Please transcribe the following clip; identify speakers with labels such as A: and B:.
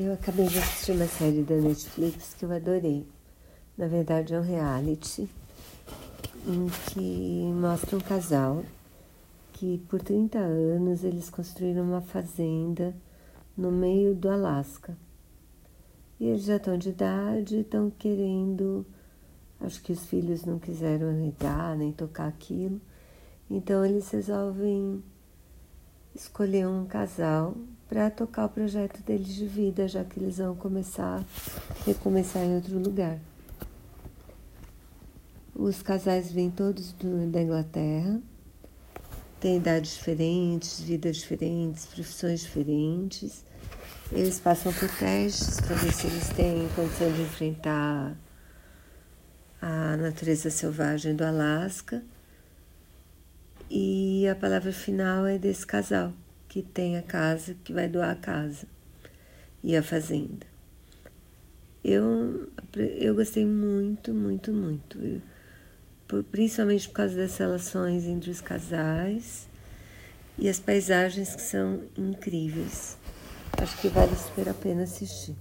A: Eu acabei de assistir uma série da Netflix que eu adorei. Na verdade, é um reality em que mostra um casal que por 30 anos eles construíram uma fazenda no meio do Alasca. E eles já estão de idade, estão querendo. Acho que os filhos não quiseram arregar nem tocar aquilo. Então eles resolvem escolher um casal para tocar o projeto deles de vida, já que eles vão começar, recomeçar em outro lugar. Os casais vêm todos do, da Inglaterra, têm idades diferentes, vidas diferentes, profissões diferentes. Eles passam por testes para ver se eles têm condição de enfrentar a natureza selvagem do Alasca. E a palavra final é desse casal que tem a casa, que vai doar a casa e a fazenda. Eu, eu gostei muito, muito, muito. Eu, por, principalmente por causa das relações entre os casais e as paisagens que são incríveis. Acho que vale super a pena assistir.